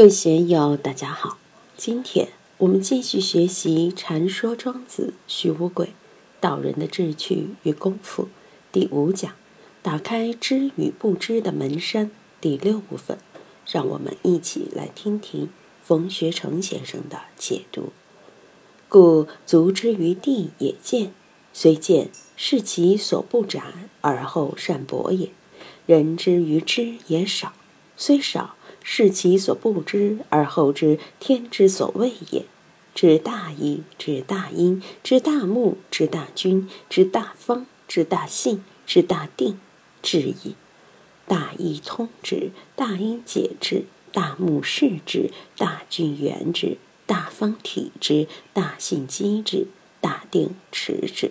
各位学友，大家好！今天我们继续学习《禅说庄子·徐无鬼道人的志趣与功夫》第五讲，打开知与不知的门山第六部分。让我们一起来听听冯学成先生的解读。故足之于地也见，虽见是其所不展而后善博也；人之于知也少，虽少。是其所不知，而后知天之所谓也。知大义，知大因，知大目，知大君，知大方，知大信，知大定，知矣。大义通之，大因解之，大目视之，大君圆之，大方体之，大信积之，大定持之。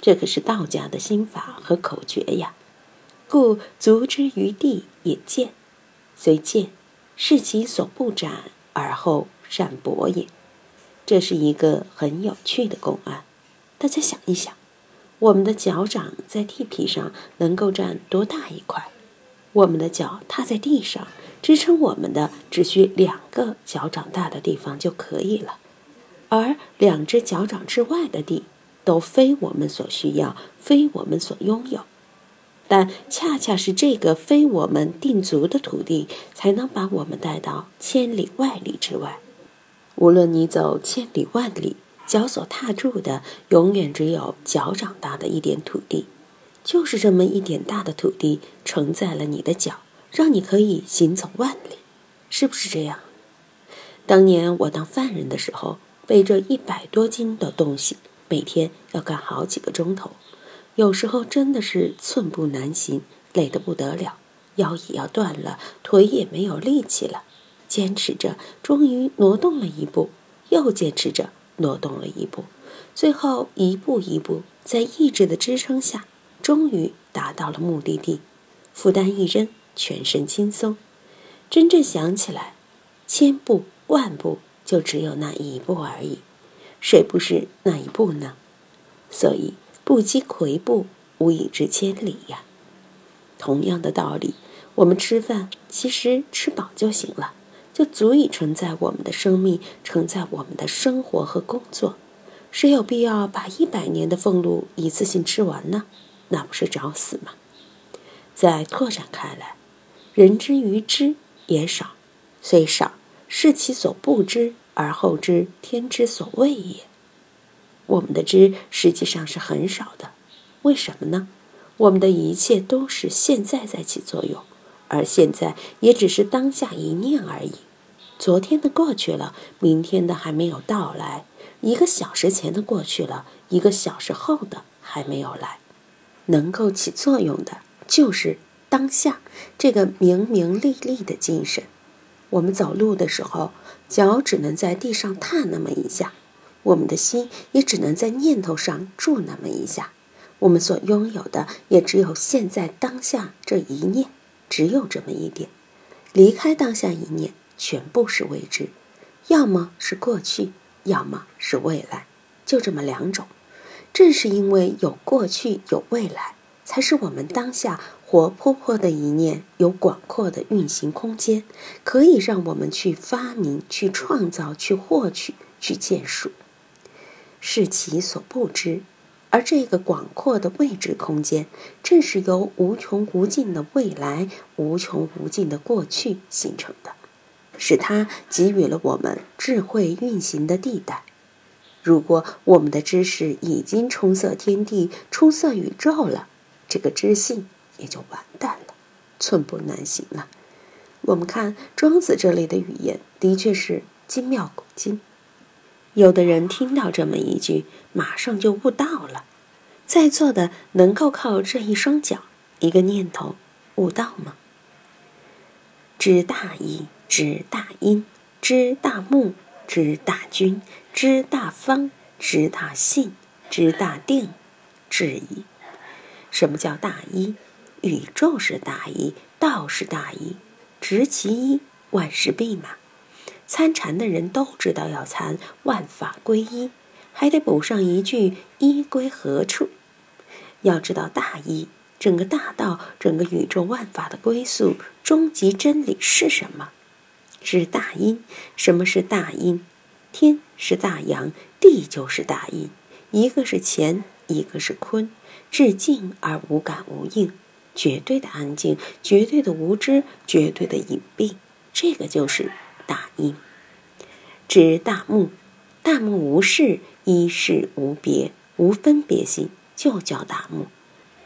这可是道家的心法和口诀呀！故足之于地也见。虽见，是其所不斩而后善博也。这是一个很有趣的公案。大家想一想，我们的脚掌在地皮上能够占多大一块？我们的脚踏在地上，支撑我们的只需两个脚掌大的地方就可以了。而两只脚掌之外的地，都非我们所需要，非我们所拥有。但恰恰是这个非我们定足的土地，才能把我们带到千里万里之外。无论你走千里万里，脚所踏住的永远只有脚掌大的一点土地，就是这么一点大的土地承载了你的脚，让你可以行走万里，是不是这样？当年我当犯人的时候，背着一百多斤的东西，每天要干好几个钟头。有时候真的是寸步难行，累得不得了，腰也要断了，腿也没有力气了。坚持着，终于挪动了一步，又坚持着，挪动了一步，最后一步一步，在意志的支撑下，终于达到了目的地。负担一扔，全身轻松。真正想起来，千步万步，就只有那一步而已。谁不是那一步呢？所以。不积跬步，无以至千里呀。同样的道理，我们吃饭其实吃饱就行了，就足以承载我们的生命，承载我们的生活和工作。谁有必要把一百年的俸禄一次性吃完呢？那不是找死吗？再拓展开来，人之于知也少，虽少，是其所不知，而后知天之所谓也。我们的知实际上是很少的，为什么呢？我们的一切都是现在在起作用，而现在也只是当下一念而已。昨天的过去了，明天的还没有到来；一个小时前的过去了，一个小时后的还没有来。能够起作用的，就是当下这个明明利利的精神。我们走路的时候，脚只能在地上踏那么一下。我们的心也只能在念头上住那么一下，我们所拥有的也只有现在当下这一念，只有这么一点。离开当下一念，全部是未知，要么是过去，要么是未来，就这么两种。正是因为有过去有未来，才使我们当下活泼泼的一念有广阔的运行空间，可以让我们去发明、去创造、去获取、去建树。是其所不知，而这个广阔的未知空间，正是由无穷无尽的未来、无穷无尽的过去形成的，使它给予了我们智慧运行的地带。如果我们的知识已经充塞天地、充塞宇宙了，这个知性也就完蛋了，寸步难行了。我们看庄子这类的语言，的确是精妙古今。有的人听到这么一句，马上就悟道了。在座的能够靠这一双脚、一个念头悟道吗？知大义，知大因，知大目，知大君，知大方，知大信，知大定，知矣。什么叫大一？宇宙是大一，道是大一，执其一，万事毕嘛。参禅的人都知道要参万法归一，还得补上一句一归何处？要知道大一，整个大道，整个宇宙万法的归宿，终极真理是什么？是大阴。什么是大阴？天是大阳，地就是大阴。一个是乾，一个是坤。至静而无感无应，绝对的安静，绝对的无知，绝对的隐蔽。这个就是大音，指大目，大目无事，一事无别，无分别心，就叫大目。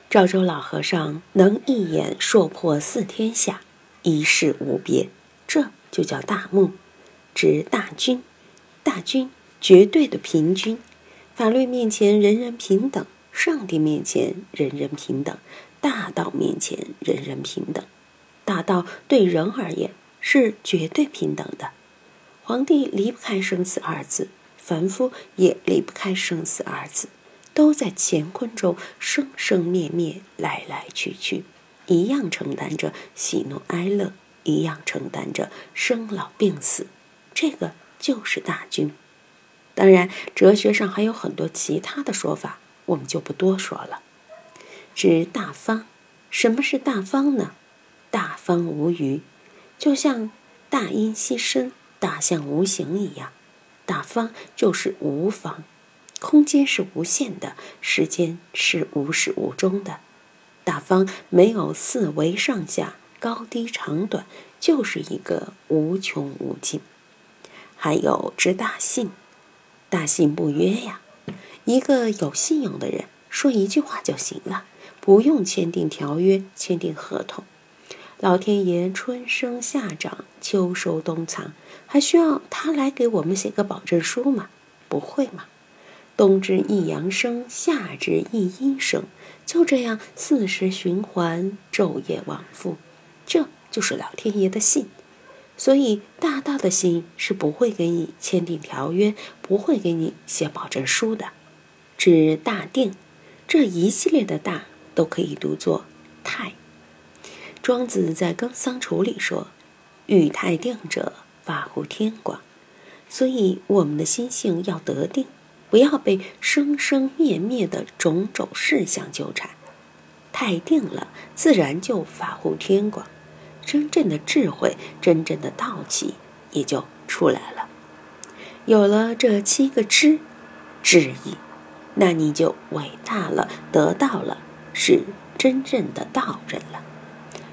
赵州老和尚能一眼说破四天下，一事无别，这就叫大目。指大均，大均绝对的平均，法律面前人人平等，上帝面前人人平等，大道面前人人平等。大道对人而言是绝对平等的。皇帝离不开生死二字，凡夫也离不开生死二字。都在乾坤中生生灭灭，来来去去，一样承担着喜怒哀乐，一样承担着生老病死。这个就是大军。当然，哲学上还有很多其他的说法，我们就不多说了。指大方，什么是大方呢？大方无余，就像大音希声，大象无形一样。大方就是无方。空间是无限的，时间是无始无终的。大方没有四维上下、高低长短，就是一个无穷无尽。还有之大信，大信不约呀。一个有信用的人说一句话就行了，不用签订条约、签订合同。老天爷春生夏长秋收冬藏，还需要他来给我们写个保证书吗？不会嘛。冬至一阳生，夏至一阴生，就这样四时循环，昼夜往复，这就是老天爷的信。所以大大的信是不会给你签订条约，不会给你写保证书的。指大定，这一系列的大都可以读作太。庄子在《耕桑处》里说：“欲太定者，法乎天广。”所以我们的心性要得定。不要被生生灭灭的种种事项纠缠，太定了，自然就法乎天广，真正的智慧、真正的道气也就出来了。有了这七个知，知意，那你就伟大了，得到了，是真正的道人了。